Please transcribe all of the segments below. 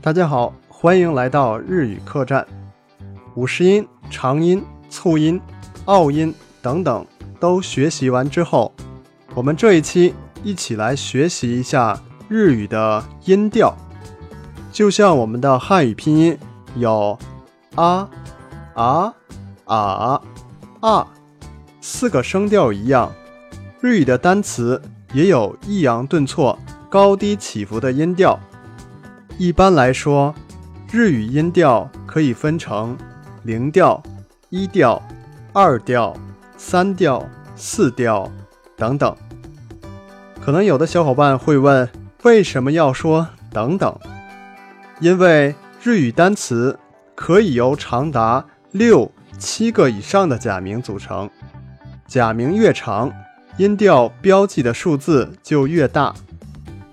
大家好，欢迎来到日语客栈。五十音、长音、促音、拗音等等都学习完之后，我们这一期一起来学习一下日语的音调。就像我们的汉语拼音有啊、啊、啊、啊四个声调一样，日语的单词也有抑扬顿挫、高低起伏的音调。一般来说，日语音调可以分成零调、一调、二调、三调、四调等等。可能有的小伙伴会问，为什么要说等等？因为日语单词可以由长达六七个以上的假名组成，假名越长，音调标记的数字就越大。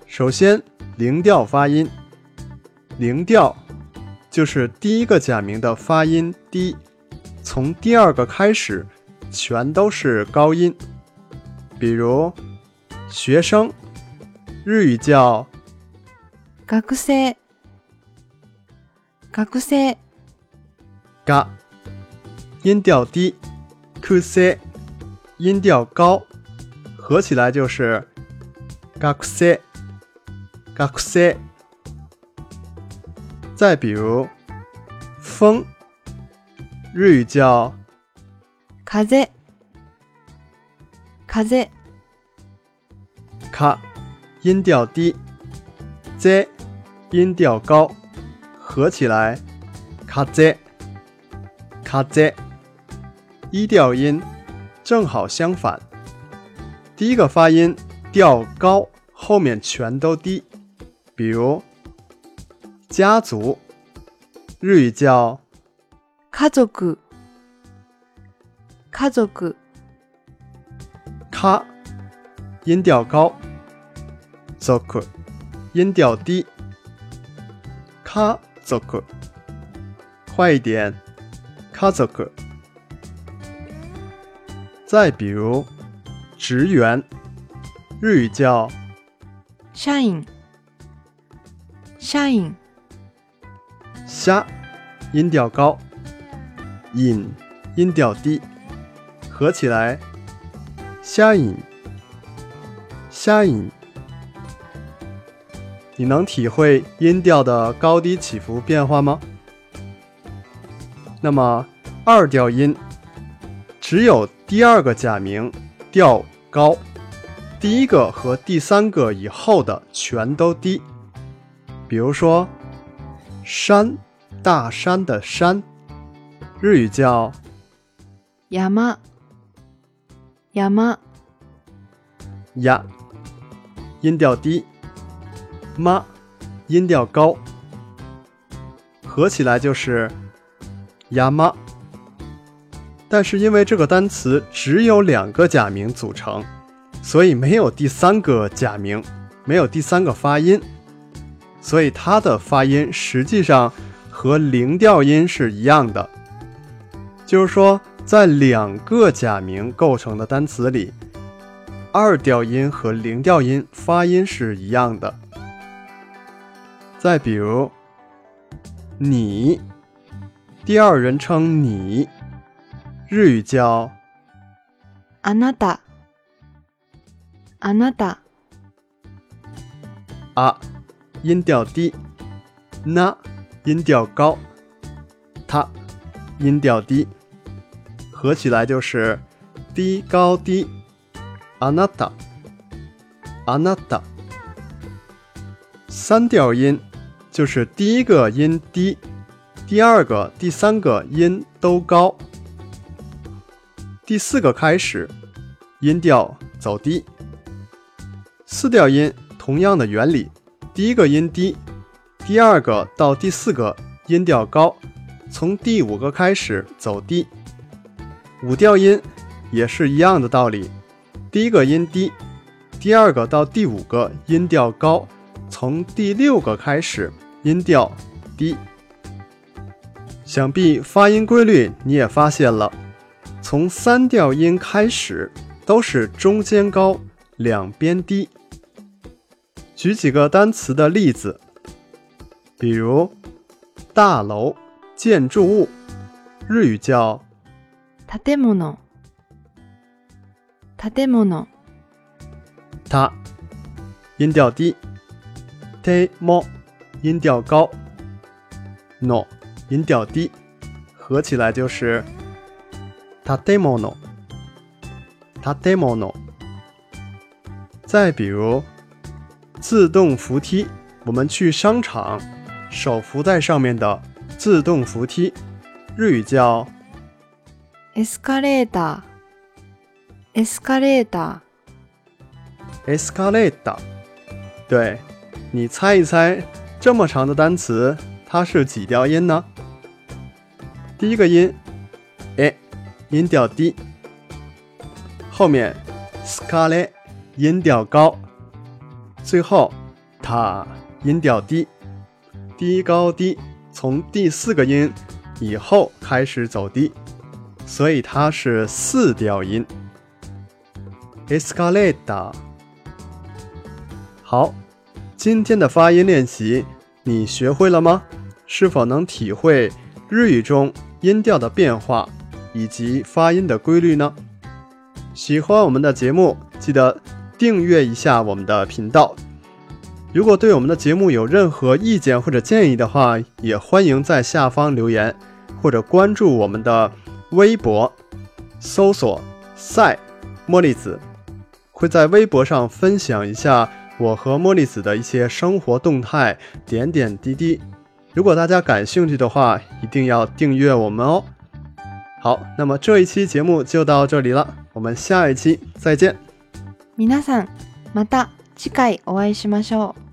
首先，零调发音。零调就是第一个假名的发音低，从第二个开始全都是高音。比如学生，日语叫学生，学生，嘎，音调低；くせ，音调高，合起来就是学生，学生。再比如，风，日语叫風，風，卡，音调低，z，音调高，合起来卡 z，卡 z，一调音正好相反，第一个发音调高，后面全都低，比如。家族，日语叫家族。家族。卡，音调高。族，音调低。卡族，快一点。卡族。再比如，职员，日语叫社員。社員。虾，音调高；引，音调低，合起来，虾引，虾引。你能体会音调的高低起伏变化吗？那么二调音，只有第二个假名调高，第一个和第三个以后的全都低。比如说。山，大山的山，日语叫山。山。呀，音调低。妈，音调高。合起来就是呀妈。但是因为这个单词只有两个假名组成，所以没有第三个假名，没有第三个发音。所以它的发音实际上和零调音是一样的，就是说，在两个假名构成的单词里，二调音和零调音发音是一样的。再比如，你，第二人称你，日语叫あなた、あなた、あ。 音调低，那音调高，它音调低，合起来就是低高低。あなた、あなた。三调音就是第一个音低，第二个、第三个音都高，第四个开始音调走低。四调音同样的原理。 第一个音低，第二个到第四个音调高，从第五个开始走低。五调音也是一样的道理，第一个音低，第二个到第五个音调高，从第六个开始音调低。想必发音规律你也发现了，从三调音开始都是中间高，两边低。举几个单词的例子：比如大楼、建筑物，日语叫建物。建物。它，音调低；te mo，音调高；no，音调低，合起来就是建物。建物。再比如自动扶梯，我们去商场，手扶在上面的自动扶梯，日语叫エスカレーター。エスカレーター。escalator，对，你猜一猜，这么长的单词它是几调音呢？第一个音，a，音调低；后面 scale，音调高； 最后它音调低，低高低，从第四个音以后开始走低，所以它是四调音，escalator。好，今天的发音练习你学会了吗？是否能体会日语中音调的变化以及发音的规律呢？喜欢我们的节目，记得订阅一下我们的频道。如果对我们的节目有任何意见或者建议的话，也欢迎在下方留言或者关注我们的微博，搜索“赛茉莉子”，会在微博上分享一下。我和莫莉子的一些生活动态点点滴滴，如果大家感兴趣的话，一定要订阅我们哦。好，那么这一期节目就到这里了，我们下一期再见。皆さん、また次回お会いしましょう。